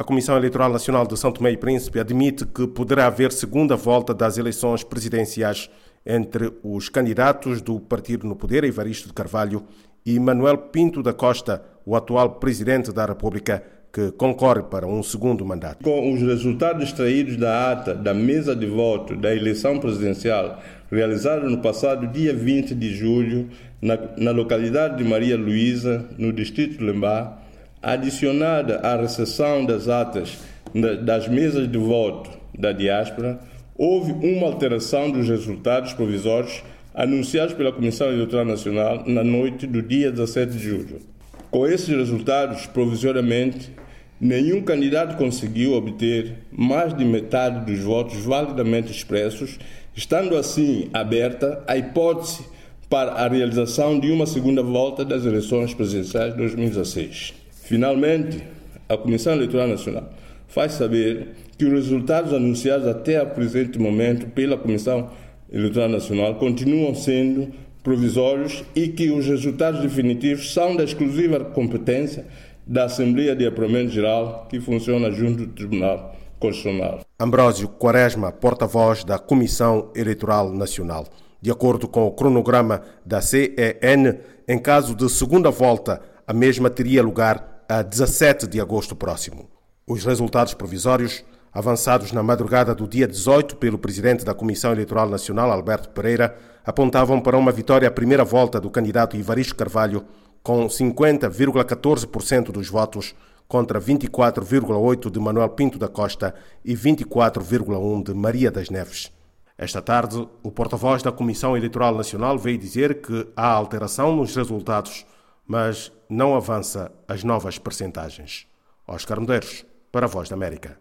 A Comissão Eleitoral Nacional de São Tomé e Príncipe admite que poderá haver segunda volta das eleições presidenciais entre os candidatos do partido no poder, Evaristo de Carvalho, e Manuel Pinto da Costa, o atual presidente da República, que concorre para um segundo mandato. Com os resultados extraídos da ata da mesa de voto da eleição presidencial realizada no passado dia 20 de julho na, na localidade de Maria Luísa, no distrito de Lembá, adicionada à recessão das atas das mesas de voto da diáspora, houve uma alteração dos resultados provisórios anunciados pela Comissão Eleitoral Nacional na noite do dia 17 de julho. Com esses resultados, provisoriamente, nenhum candidato conseguiu obter mais de metade dos votos validamente expressos, estando assim aberta a hipótese para a realização de uma segunda volta das eleições presidenciais de 2016. Finalmente, a Comissão Eleitoral Nacional faz saber que os resultados anunciados até o presente momento pela Comissão Eleitoral Nacional continuam sendo provisórios e que os resultados definitivos são da exclusiva competência da Assembleia de Apuramento Geral, que funciona junto do Tribunal Constitucional. Ambrósio Quaresma, porta-voz da Comissão Eleitoral Nacional. De acordo com o cronograma da CEN, em caso de segunda volta, a mesma teria lugar a 17 de agosto próximo. Os resultados provisórios, avançados na madrugada do dia 18 pelo presidente da Comissão Eleitoral Nacional, Alberto Pereira, apontavam para uma vitória à primeira volta do candidato Ivaristo Carvalho, com 50,14% dos votos contra 24,8% de Manuel Pinto da Costa e 24,1% de Maria das Neves. Esta tarde, o porta-voz da Comissão Eleitoral Nacional veio dizer que há alteração nos resultados mas não avança as novas percentagens. Oscar Medeiros, para a Voz da América.